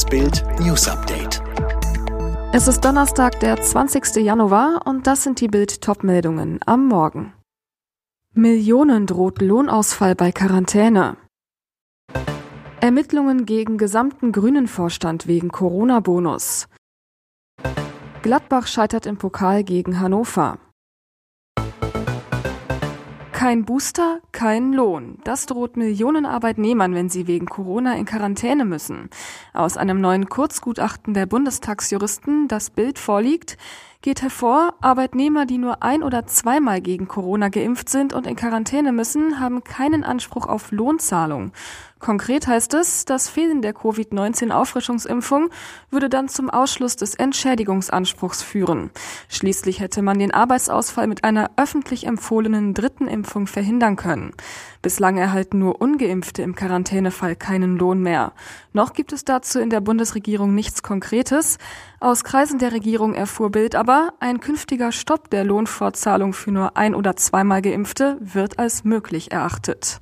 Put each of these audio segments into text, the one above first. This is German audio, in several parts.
Das Bild News Update. Es ist Donnerstag, der 20. Januar und das sind die Bild Topmeldungen am Morgen. Millionen droht Lohnausfall bei Quarantäne. Ermittlungen gegen gesamten Grünen-Vorstand wegen Corona-Bonus. Gladbach scheitert im Pokal gegen Hannover. Kein Booster, kein Lohn. Das droht Millionen Arbeitnehmern, wenn sie wegen Corona in Quarantäne müssen. Aus einem neuen Kurzgutachten der Bundestagsjuristen, das Bild vorliegt, geht hervor, Arbeitnehmer, die nur ein oder zweimal gegen Corona geimpft sind und in Quarantäne müssen, haben keinen Anspruch auf Lohnzahlung. Konkret heißt es, das Fehlen der Covid-19-Auffrischungsimpfung würde dann zum Ausschluss des Entschädigungsanspruchs führen. Schließlich hätte man den Arbeitsausfall mit einer öffentlich empfohlenen dritten Impfung verhindern können. Bislang erhalten nur ungeimpfte im Quarantänefall keinen Lohn mehr. Noch gibt es dazu in der Bundesregierung nichts Konkretes. Aus Kreisen der Regierung erfuhr Bild aber, ein künftiger Stopp der Lohnfortzahlung für nur ein oder zweimal Geimpfte wird als möglich erachtet.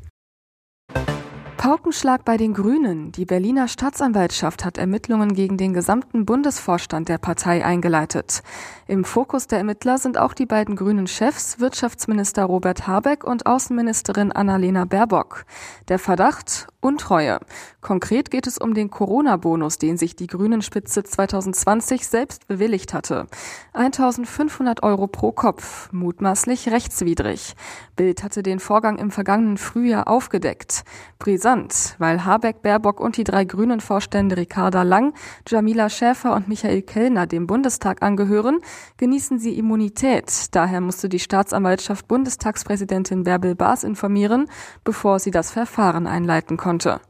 Paukenschlag bei den Grünen. Die Berliner Staatsanwaltschaft hat Ermittlungen gegen den gesamten Bundesvorstand der Partei eingeleitet. Im Fokus der Ermittler sind auch die beiden grünen Chefs, Wirtschaftsminister Robert Habeck und Außenministerin Annalena Baerbock. Der Verdacht Untreue. Konkret geht es um den Corona-Bonus, den sich die Grünen-Spitze 2020 selbst bewilligt hatte. 1500 Euro pro Kopf, mutmaßlich rechtswidrig. Bild hatte den Vorgang im vergangenen Frühjahr aufgedeckt. Brisant, weil Habeck, Baerbock und die drei grünen Vorstände Ricarda Lang, Jamila Schäfer und Michael Kellner dem Bundestag angehören, genießen sie Immunität. Daher musste die Staatsanwaltschaft Bundestagspräsidentin Bärbel Baas informieren, bevor sie das Verfahren einleiten konnte.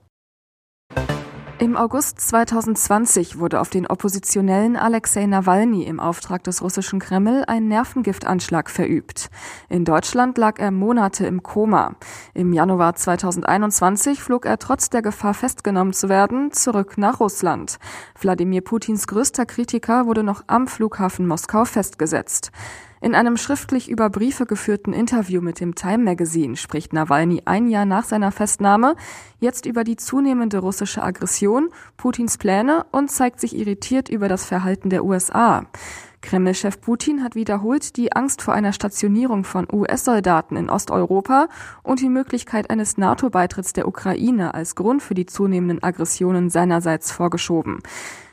Im August 2020 wurde auf den Oppositionellen Alexei Nawalny im Auftrag des russischen Kreml ein Nervengiftanschlag verübt. In Deutschland lag er Monate im Koma. Im Januar 2021 flog er trotz der Gefahr festgenommen zu werden zurück nach Russland. Wladimir Putins größter Kritiker wurde noch am Flughafen Moskau festgesetzt. In einem schriftlich über Briefe geführten Interview mit dem Time Magazine spricht Nawalny ein Jahr nach seiner Festnahme jetzt über die zunehmende russische Aggression, Putins Pläne und zeigt sich irritiert über das Verhalten der USA. Kreml-Chef Putin hat wiederholt die Angst vor einer Stationierung von US-Soldaten in Osteuropa und die Möglichkeit eines NATO-Beitritts der Ukraine als Grund für die zunehmenden Aggressionen seinerseits vorgeschoben.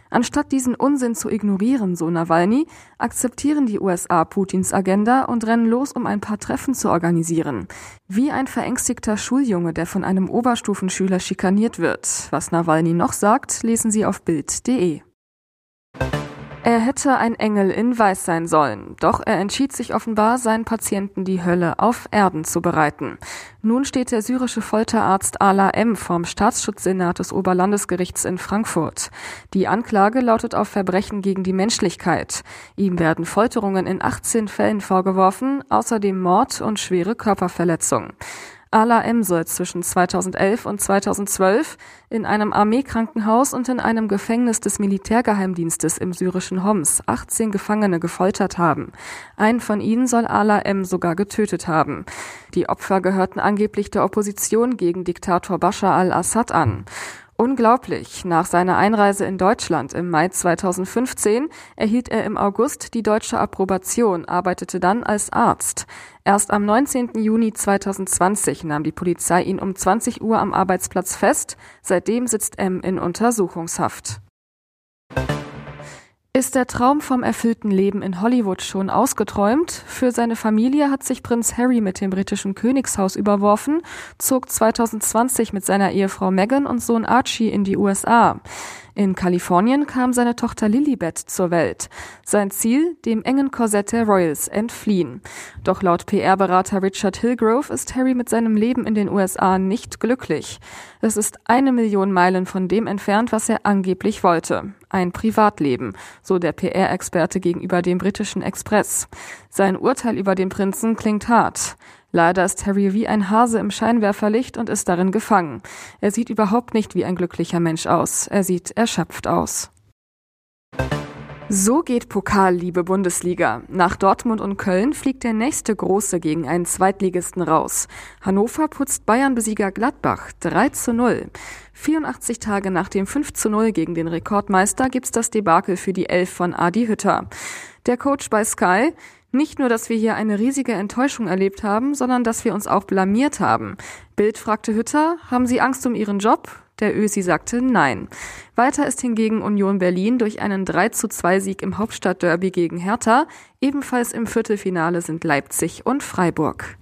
Anstatt diesen Unsinn zu ignorieren, so Nawalny, akzeptieren die USA Putins Agenda und rennen los, um ein paar Treffen zu organisieren. Wie ein verängstigter Schuljunge, der von einem Oberstufenschüler schikaniert wird. Was Nawalny noch sagt, lesen Sie auf Bild.de. Er hätte ein Engel in Weiß sein sollen, doch er entschied sich offenbar, seinen Patienten die Hölle auf Erden zu bereiten. Nun steht der syrische Folterarzt Ala M. vorm Staatsschutzsenat des Oberlandesgerichts in Frankfurt. Die Anklage lautet auf Verbrechen gegen die Menschlichkeit. Ihm werden Folterungen in 18 Fällen vorgeworfen, außerdem Mord und schwere Körperverletzung. Ala soll zwischen 2011 und 2012 in einem Armeekrankenhaus und in einem Gefängnis des Militärgeheimdienstes im syrischen Homs 18 Gefangene gefoltert haben. Einen von ihnen soll Ala M. sogar getötet haben. Die Opfer gehörten angeblich der Opposition gegen Diktator Bashar al-Assad an. Unglaublich. Nach seiner Einreise in Deutschland im Mai 2015 erhielt er im August die deutsche Approbation, arbeitete dann als Arzt. Erst am 19. Juni 2020 nahm die Polizei ihn um 20 Uhr am Arbeitsplatz fest. Seitdem sitzt M in Untersuchungshaft. Ist der Traum vom erfüllten Leben in Hollywood schon ausgeträumt? Für seine Familie hat sich Prinz Harry mit dem britischen Königshaus überworfen, zog 2020 mit seiner Ehefrau Meghan und Sohn Archie in die USA. In Kalifornien kam seine Tochter Lilibet zur Welt. Sein Ziel, dem engen Korsett der Royals entfliehen. Doch laut PR-Berater Richard Hillgrove ist Harry mit seinem Leben in den USA nicht glücklich. Es ist eine Million Meilen von dem entfernt, was er angeblich wollte. Ein Privatleben, so der PR-Experte gegenüber dem britischen Express. Sein Urteil über den Prinzen klingt hart. Leider ist Harry wie ein Hase im Scheinwerferlicht und ist darin gefangen. Er sieht überhaupt nicht wie ein glücklicher Mensch aus. Er sieht erschöpft aus. So geht Pokal, liebe Bundesliga. Nach Dortmund und Köln fliegt der nächste Große gegen einen Zweitligisten raus. Hannover putzt Bayern-Besieger Gladbach 3 zu 0. 84 Tage nach dem 5 zu 0 gegen den Rekordmeister gibt's das Debakel für die Elf von Adi Hütter. Der Coach bei Sky, nicht nur, dass wir hier eine riesige Enttäuschung erlebt haben, sondern dass wir uns auch blamiert haben. Bild fragte Hütter, haben Sie Angst um Ihren Job? Der Ösi sagte nein. Weiter ist hingegen Union Berlin durch einen 3 zu 2 Sieg im Hauptstadtderby gegen Hertha. Ebenfalls im Viertelfinale sind Leipzig und Freiburg.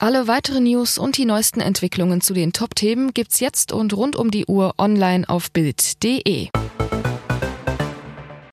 Alle weiteren News und die neuesten Entwicklungen zu den Top-Themen gibt's jetzt und rund um die Uhr online auf Bild.de.